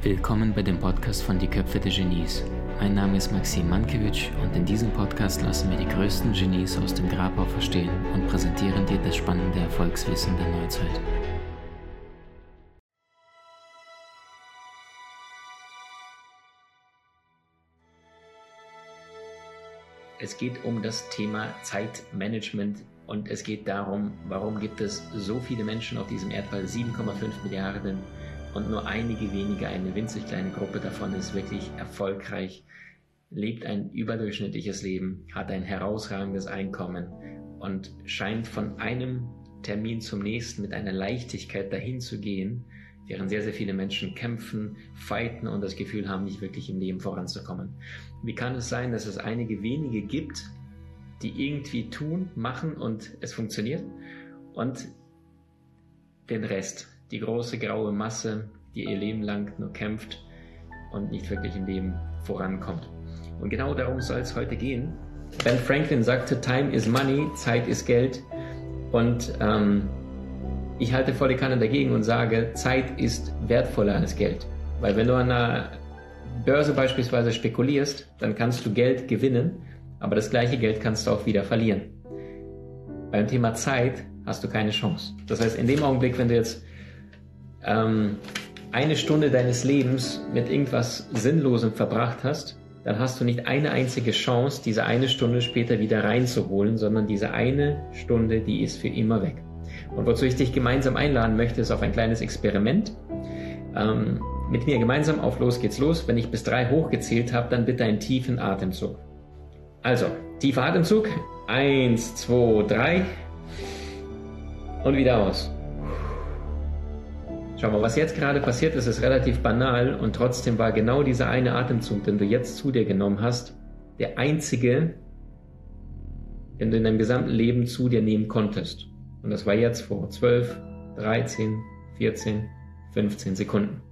Willkommen bei dem Podcast von Die Köpfe der Genies. Mein Name ist Maxim Mankewitsch und in diesem Podcast lassen wir die größten Genies aus dem Grabau verstehen und präsentieren dir das spannende Erfolgswissen der Neuzeit. Es geht um das Thema Zeitmanagement und es geht darum, warum gibt es so viele Menschen auf diesem Erdball, 7,5 Milliarden und nur einige wenige, eine winzig kleine Gruppe davon ist wirklich erfolgreich, lebt ein überdurchschnittliches Leben, hat ein herausragendes Einkommen und scheint von einem Termin zum nächsten mit einer Leichtigkeit dahin zu gehen, während sehr, sehr viele Menschen kämpfen, fighten und das Gefühl haben, nicht wirklich im Leben voranzukommen. Wie kann es sein, dass es einige wenige gibt, die irgendwie tun, machen und es funktioniert und den Rest, die große graue Masse, die ihr Leben lang nur kämpft und nicht wirklich im Leben vorankommt. Und genau darum soll es heute gehen. Ben Franklin sagte, Time is money, Zeit ist Geld. Und ähm, ich halte volle Kanne dagegen und sage, Zeit ist wertvoller als Geld. Weil wenn du an einer Börse beispielsweise spekulierst, dann kannst du Geld gewinnen, aber das gleiche Geld kannst du auch wieder verlieren. Beim Thema Zeit hast du keine Chance. Das heißt, in dem Augenblick, wenn du jetzt ähm, eine Stunde deines Lebens mit irgendwas Sinnlosem verbracht hast, dann hast du nicht eine einzige Chance, diese eine Stunde später wieder reinzuholen, sondern diese eine Stunde, die ist für immer weg. Und wozu ich dich gemeinsam einladen möchte, ist auf ein kleines Experiment. Ähm, mit mir gemeinsam auf Los geht's los. Wenn ich bis drei hochgezählt habe, dann bitte einen tiefen Atemzug. Also, tiefer Atemzug. Eins, zwei, drei. Und wieder aus. Schau mal, was jetzt gerade passiert ist, ist relativ banal und trotzdem war genau dieser eine Atemzug, den du jetzt zu dir genommen hast, der einzige, den du in deinem gesamten Leben zu dir nehmen konntest. Und das war jetzt vor 12, 13, 14, 15 Sekunden.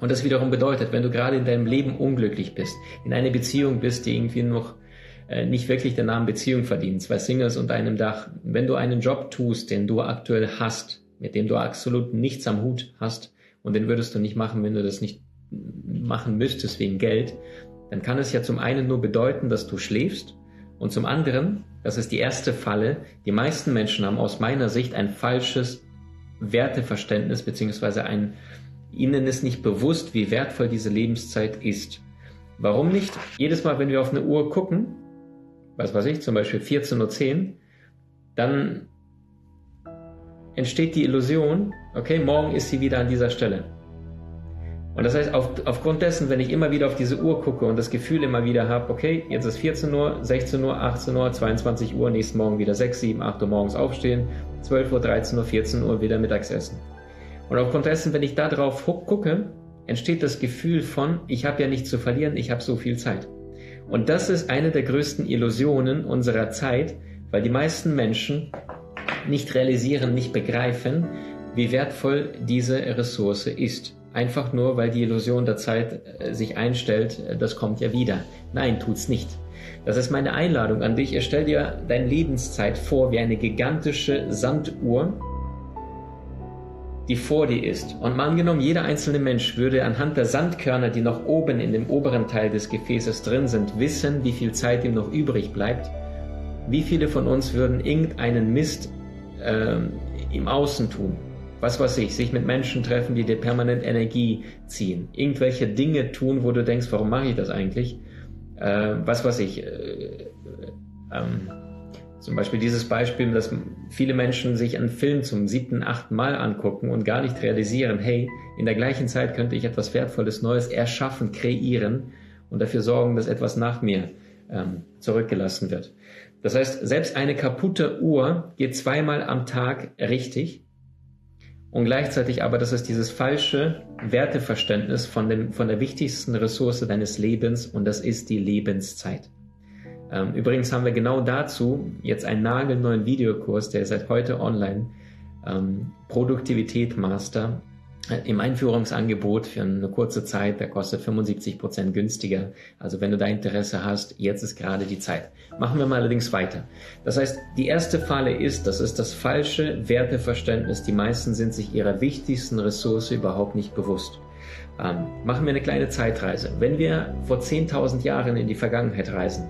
Und das wiederum bedeutet, wenn du gerade in deinem Leben unglücklich bist, in einer Beziehung bist, die irgendwie noch nicht wirklich den Namen Beziehung verdient, zwei Singles unter einem Dach, wenn du einen Job tust, den du aktuell hast, mit dem du absolut nichts am Hut hast und den würdest du nicht machen, wenn du das nicht machen müsstest wegen Geld, dann kann es ja zum einen nur bedeuten, dass du schläfst und zum anderen, das ist die erste Falle, die meisten Menschen haben aus meiner Sicht ein falsches Werteverständnis beziehungsweise ein ihnen ist nicht bewusst, wie wertvoll diese Lebenszeit ist. Warum nicht? Jedes Mal, wenn wir auf eine Uhr gucken, was weiß ich, zum Beispiel 14.10 Uhr, dann entsteht die Illusion, okay, morgen ist sie wieder an dieser Stelle. Und das heißt, auf, aufgrund dessen, wenn ich immer wieder auf diese Uhr gucke und das Gefühl immer wieder habe, okay, jetzt ist 14 Uhr, 16 Uhr, 18 Uhr, 22 Uhr, nächsten Morgen wieder 6, 7, 8 Uhr morgens aufstehen, 12 Uhr, 13 Uhr, 14 Uhr wieder Mittagsessen. Und aufgrund dessen, wenn ich da drauf gucke, entsteht das Gefühl von, ich habe ja nichts zu verlieren, ich habe so viel Zeit. Und das ist eine der größten Illusionen unserer Zeit, weil die meisten Menschen nicht realisieren, nicht begreifen, wie wertvoll diese Ressource ist. Einfach nur, weil die Illusion der Zeit äh, sich einstellt, äh, das kommt ja wieder. Nein, tut's nicht. Das ist meine Einladung an dich. Stell dir deine Lebenszeit vor wie eine gigantische Sanduhr, die vor dir ist. Und mal angenommen, jeder einzelne Mensch würde anhand der Sandkörner, die noch oben in dem oberen Teil des Gefäßes drin sind, wissen, wie viel Zeit ihm noch übrig bleibt. Wie viele von uns würden irgendeinen Mist ähm, im Außen tun. Was weiß ich, sich mit Menschen treffen, die dir permanent Energie ziehen. Irgendwelche Dinge tun, wo du denkst, warum mache ich das eigentlich? Äh, was weiß ich, äh, ähm, zum Beispiel dieses Beispiel, dass viele Menschen sich einen Film zum siebten, achten Mal angucken und gar nicht realisieren, hey, in der gleichen Zeit könnte ich etwas Wertvolles, Neues erschaffen, kreieren und dafür sorgen, dass etwas nach mir ähm, zurückgelassen wird. Das heißt, selbst eine kaputte Uhr geht zweimal am Tag richtig. Und gleichzeitig aber, das ist dieses falsche Werteverständnis von, dem, von der wichtigsten Ressource deines Lebens und das ist die Lebenszeit. Ähm, übrigens haben wir genau dazu jetzt einen nagelneuen Videokurs, der ist seit heute online, ähm, Produktivität Master. im Einführungsangebot für eine kurze Zeit, der kostet 75 Prozent günstiger. Also wenn du da Interesse hast, jetzt ist gerade die Zeit. Machen wir mal allerdings weiter. Das heißt, die erste Falle ist, das ist das falsche Werteverständnis. Die meisten sind sich ihrer wichtigsten Ressource überhaupt nicht bewusst. Ähm, machen wir eine kleine Zeitreise. Wenn wir vor 10.000 Jahren in die Vergangenheit reisen,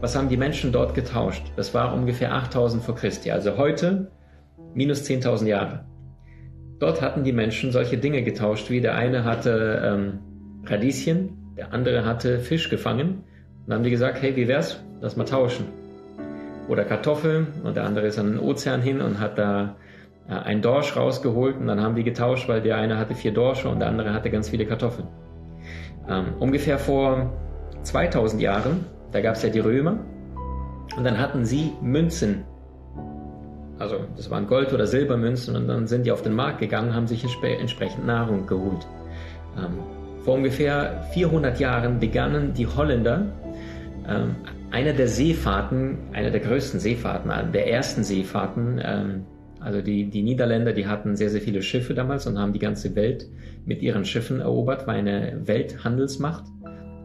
was haben die Menschen dort getauscht? Das war ungefähr 8000 vor Christi. Also heute minus 10.000 Jahre. Dort hatten die Menschen solche Dinge getauscht, wie der eine hatte ähm, Radieschen, der andere hatte Fisch gefangen. Und dann haben die gesagt, hey, wie wär's? Lass mal tauschen. Oder Kartoffeln und der andere ist an den Ozean hin und hat da äh, ein Dorsch rausgeholt und dann haben die getauscht, weil der eine hatte vier Dorsche und der andere hatte ganz viele Kartoffeln. Ähm, ungefähr vor 2000 Jahren, da gab es ja die Römer und dann hatten sie Münzen also das waren Gold- oder Silbermünzen und dann sind die auf den Markt gegangen, haben sich entsprechend Nahrung geholt. Ähm, vor ungefähr 400 Jahren begannen die Holländer ähm, einer der Seefahrten, einer der größten Seefahrten, der ersten Seefahrten, ähm, also die, die Niederländer, die hatten sehr, sehr viele Schiffe damals und haben die ganze Welt mit ihren Schiffen erobert, war eine Welthandelsmacht.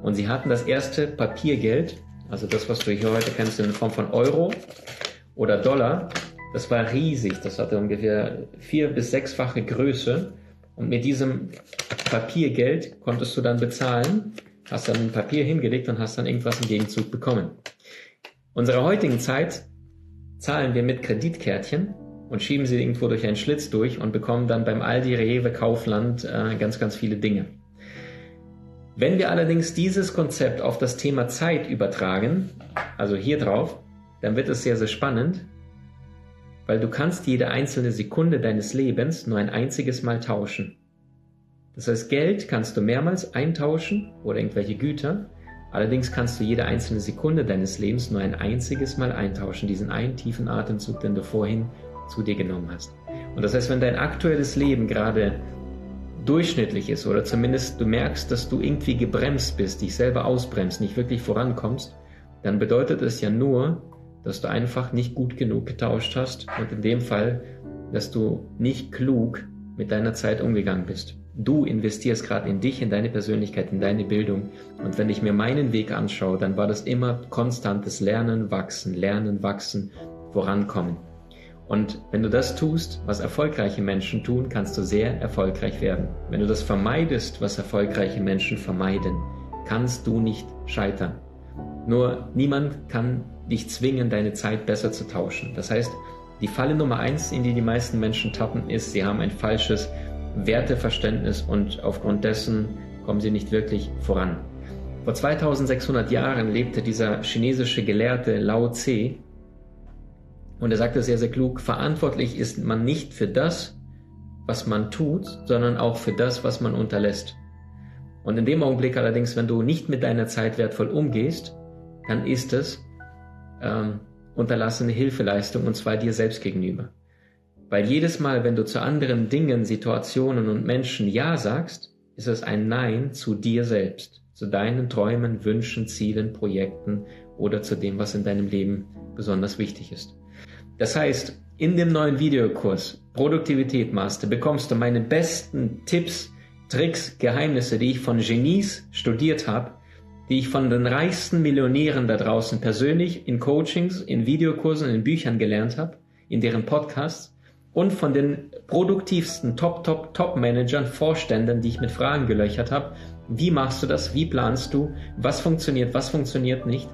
Und sie hatten das erste Papiergeld, also das, was du hier heute kennst in Form von Euro oder Dollar, das war riesig. Das hatte ungefähr vier- bis sechsfache Größe. Und mit diesem Papiergeld konntest du dann bezahlen, hast dann ein Papier hingelegt und hast dann irgendwas im Gegenzug bekommen. Unserer heutigen Zeit zahlen wir mit Kreditkärtchen und schieben sie irgendwo durch einen Schlitz durch und bekommen dann beim Aldi, Rewe, Kaufland äh, ganz, ganz viele Dinge. Wenn wir allerdings dieses Konzept auf das Thema Zeit übertragen, also hier drauf, dann wird es sehr, sehr spannend, weil du kannst jede einzelne Sekunde deines Lebens nur ein einziges Mal tauschen. Das heißt, Geld kannst du mehrmals eintauschen oder irgendwelche Güter, allerdings kannst du jede einzelne Sekunde deines Lebens nur ein einziges Mal eintauschen, diesen einen tiefen Atemzug, den du vorhin zu dir genommen hast. Und das heißt, wenn dein aktuelles Leben gerade durchschnittlich ist oder zumindest du merkst, dass du irgendwie gebremst bist, dich selber ausbremst, nicht wirklich vorankommst, dann bedeutet es ja nur, dass du einfach nicht gut genug getauscht hast und in dem Fall, dass du nicht klug mit deiner Zeit umgegangen bist. Du investierst gerade in dich, in deine Persönlichkeit, in deine Bildung. Und wenn ich mir meinen Weg anschaue, dann war das immer konstantes Lernen, Wachsen, Lernen, Wachsen, vorankommen. Und wenn du das tust, was erfolgreiche Menschen tun, kannst du sehr erfolgreich werden. Wenn du das vermeidest, was erfolgreiche Menschen vermeiden, kannst du nicht scheitern. Nur niemand kann dich zwingen, deine Zeit besser zu tauschen. Das heißt, die Falle Nummer eins, in die die meisten Menschen tappen, ist, sie haben ein falsches Werteverständnis und aufgrund dessen kommen sie nicht wirklich voran. Vor 2600 Jahren lebte dieser chinesische Gelehrte Lao Tse und er sagte sehr, sehr klug, verantwortlich ist man nicht für das, was man tut, sondern auch für das, was man unterlässt. Und in dem Augenblick allerdings, wenn du nicht mit deiner Zeit wertvoll umgehst, dann ist es, ähm, unterlassene Hilfeleistung und zwar dir selbst gegenüber. Weil jedes Mal, wenn du zu anderen Dingen, Situationen und Menschen Ja sagst, ist es ein Nein zu dir selbst, zu deinen Träumen, Wünschen, Zielen, Projekten oder zu dem, was in deinem Leben besonders wichtig ist. Das heißt, in dem neuen Videokurs Produktivität Master bekommst du meine besten Tipps, Tricks, Geheimnisse, die ich von Genies studiert habe, die ich von den reichsten Millionären da draußen persönlich in Coachings, in Videokursen, in Büchern gelernt habe, in deren Podcasts und von den produktivsten Top, Top, Top-Managern, Vorständen, die ich mit Fragen gelöchert habe. Wie machst du das? Wie planst du? Was funktioniert? Was funktioniert nicht?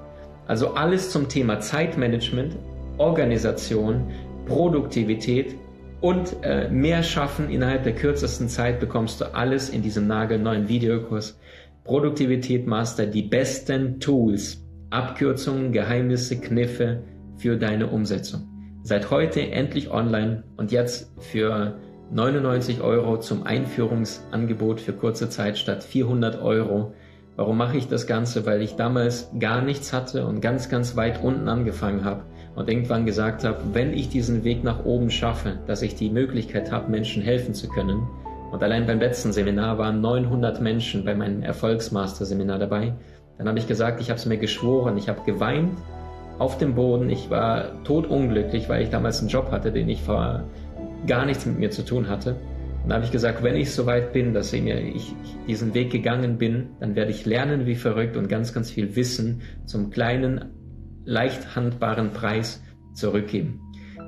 Also alles zum Thema Zeitmanagement, Organisation, Produktivität und äh, mehr schaffen innerhalb der kürzesten Zeit bekommst du alles in diesem nagelneuen Videokurs Produktivität Master die besten Tools, Abkürzungen, Geheimnisse, Kniffe für deine Umsetzung. Seit heute endlich online und jetzt für 99 Euro zum Einführungsangebot für kurze Zeit statt 400 Euro. Warum mache ich das Ganze? Weil ich damals gar nichts hatte und ganz, ganz weit unten angefangen habe und irgendwann gesagt habe, wenn ich diesen Weg nach oben schaffe, dass ich die Möglichkeit habe, Menschen helfen zu können, und allein beim letzten Seminar waren 900 Menschen bei meinem Erfolgsmaster-Seminar dabei. Dann habe ich gesagt, ich habe es mir geschworen, ich habe geweint auf dem Boden. Ich war totunglücklich, weil ich damals einen Job hatte, den ich vor gar nichts mit mir zu tun hatte. Und da habe ich gesagt, wenn ich soweit bin, dass ich, ich diesen Weg gegangen bin, dann werde ich lernen wie verrückt und ganz, ganz viel Wissen zum kleinen, leicht handbaren Preis zurückgeben.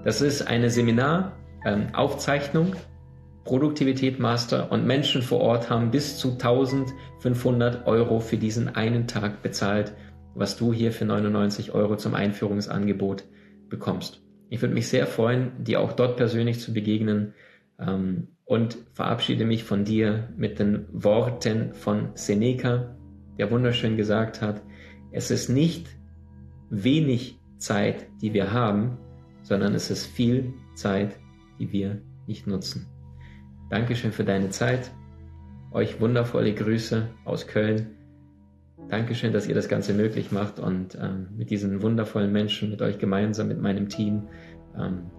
Das ist eine Seminaraufzeichnung. Ähm, Produktivität Master und Menschen vor Ort haben bis zu 1500 Euro für diesen einen Tag bezahlt, was du hier für 99 Euro zum Einführungsangebot bekommst. Ich würde mich sehr freuen, dir auch dort persönlich zu begegnen ähm, und verabschiede mich von dir mit den Worten von Seneca, der wunderschön gesagt hat, es ist nicht wenig Zeit, die wir haben, sondern es ist viel Zeit, die wir nicht nutzen. Dankeschön für deine Zeit. Euch wundervolle Grüße aus Köln. Dankeschön, dass ihr das Ganze möglich macht und ähm, mit diesen wundervollen Menschen, mit euch gemeinsam, mit meinem Team, ähm,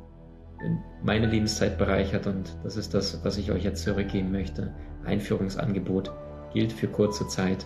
meine Lebenszeit bereichert und das ist das, was ich euch jetzt zurückgeben möchte. Einführungsangebot gilt für kurze Zeit.